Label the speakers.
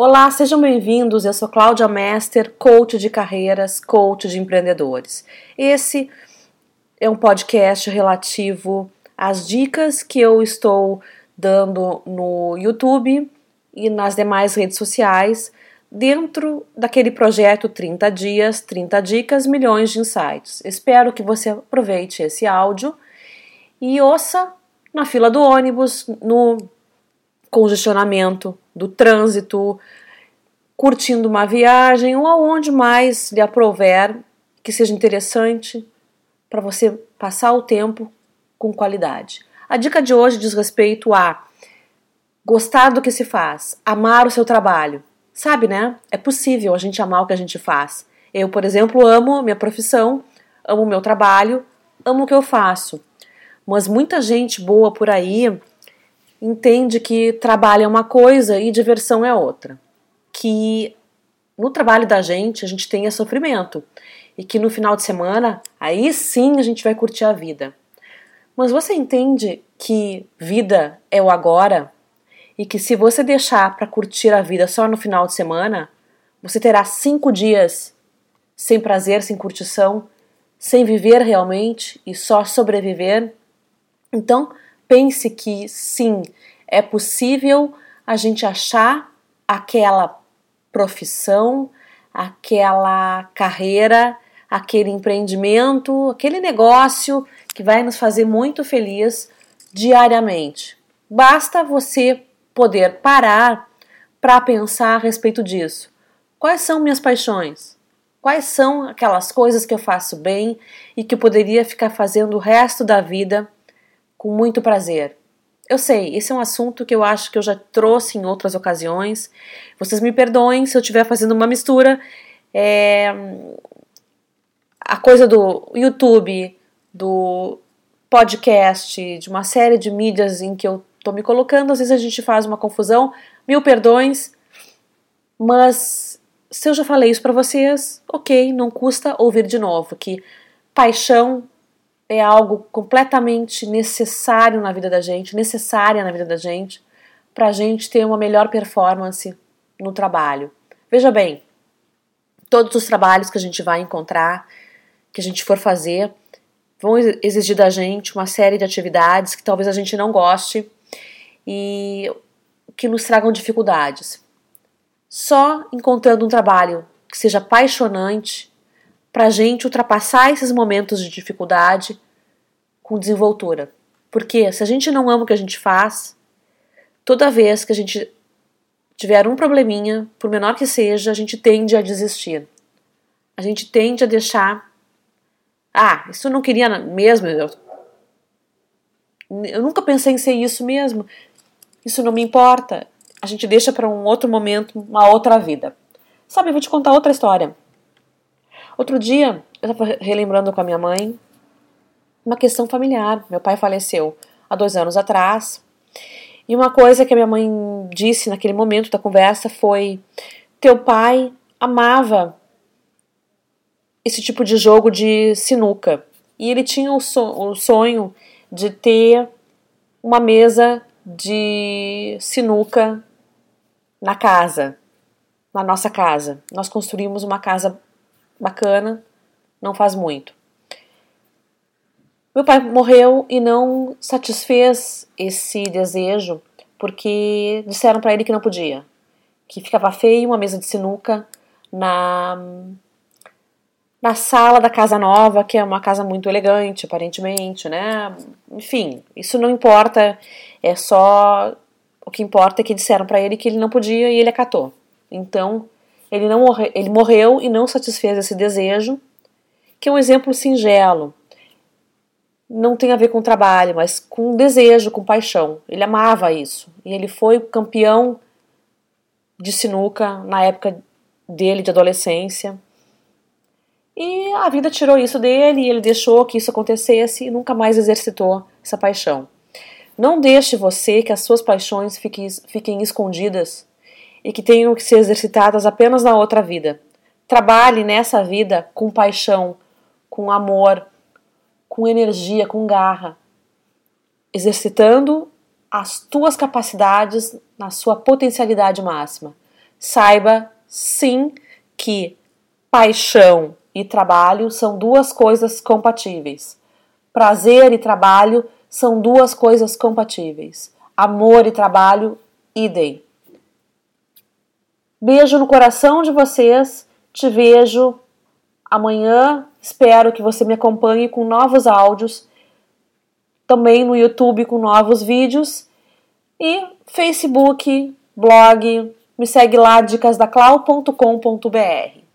Speaker 1: Olá, sejam bem-vindos. Eu sou Cláudia Mester, coach de carreiras, coach de empreendedores. Esse é um podcast relativo às dicas que eu estou dando no YouTube e nas demais redes sociais dentro daquele projeto 30 dias, 30 dicas, milhões de insights. Espero que você aproveite esse áudio e ouça na fila do ônibus, no congestionamento do trânsito, curtindo uma viagem ou aonde mais lhe aprover que seja interessante para você passar o tempo com qualidade. A dica de hoje diz respeito a gostar do que se faz, amar o seu trabalho. Sabe, né? É possível a gente amar o que a gente faz. Eu, por exemplo, amo minha profissão, amo o meu trabalho, amo o que eu faço. Mas muita gente boa por aí entende que trabalho é uma coisa e diversão é outra. Que no trabalho da gente a gente tenha sofrimento e que no final de semana aí sim a gente vai curtir a vida. Mas você entende que vida é o agora e que se você deixar para curtir a vida só no final de semana, você terá cinco dias sem prazer, sem curtição, sem viver realmente e só sobreviver? Então, pense que sim, é possível a gente achar aquela profissão, aquela carreira, aquele empreendimento, aquele negócio que vai nos fazer muito feliz diariamente. Basta você poder parar para pensar a respeito disso. Quais são minhas paixões? Quais são aquelas coisas que eu faço bem e que eu poderia ficar fazendo o resto da vida com muito prazer. Eu sei, esse é um assunto que eu acho que eu já trouxe em outras ocasiões. Vocês me perdoem se eu estiver fazendo uma mistura. É, a coisa do YouTube, do podcast, de uma série de mídias em que eu estou me colocando, às vezes a gente faz uma confusão. Mil perdões, mas se eu já falei isso para vocês, ok, não custa ouvir de novo que paixão é algo completamente necessário na vida da gente, necessária na vida da gente, para a gente ter uma melhor performance no trabalho. Veja bem, todos os trabalhos que a gente vai encontrar, que a gente for fazer, vão exigir da gente uma série de atividades que talvez a gente não goste e que nos tragam dificuldades. Só encontrando um trabalho que seja apaixonante para a gente ultrapassar esses momentos de dificuldade com desenvoltura. Porque se a gente não ama o que a gente faz, toda vez que a gente tiver um probleminha, por menor que seja, a gente tende a desistir. A gente tende a deixar. Ah, isso eu não queria mesmo. Eu, eu nunca pensei em ser isso mesmo. Isso não me importa. A gente deixa para um outro momento, uma outra vida. Sabe, eu vou te contar outra história. Outro dia, eu estava relembrando com a minha mãe uma questão familiar. Meu pai faleceu há dois anos atrás. E uma coisa que a minha mãe disse naquele momento da conversa foi: Teu pai amava esse tipo de jogo de sinuca. E ele tinha o, so o sonho de ter uma mesa de sinuca na casa, na nossa casa. Nós construímos uma casa bacana, não faz muito. Meu pai morreu e não satisfez esse desejo porque disseram para ele que não podia, que ficava feio uma mesa de sinuca na na sala da casa nova, que é uma casa muito elegante, aparentemente, né? Enfim, isso não importa, é só o que importa é que disseram para ele que ele não podia e ele acatou. Então, ele, não ele morreu e não satisfez esse desejo, que é um exemplo singelo. Não tem a ver com trabalho, mas com desejo, com paixão. Ele amava isso. E ele foi campeão de sinuca na época dele de adolescência. E a vida tirou isso dele e ele deixou que isso acontecesse e nunca mais exercitou essa paixão. Não deixe você que as suas paixões fiquem, fiquem escondidas e que tenham que ser exercitadas apenas na outra vida. Trabalhe nessa vida com paixão, com amor, com energia, com garra, exercitando as tuas capacidades na sua potencialidade máxima. saiba sim que paixão e trabalho são duas coisas compatíveis. Prazer e trabalho são duas coisas compatíveis. Amor e trabalho, idem. Beijo no coração de vocês. Te vejo amanhã. Espero que você me acompanhe com novos áudios. Também no YouTube com novos vídeos. E Facebook, blog. Me segue lá, dicasdaclau.com.br.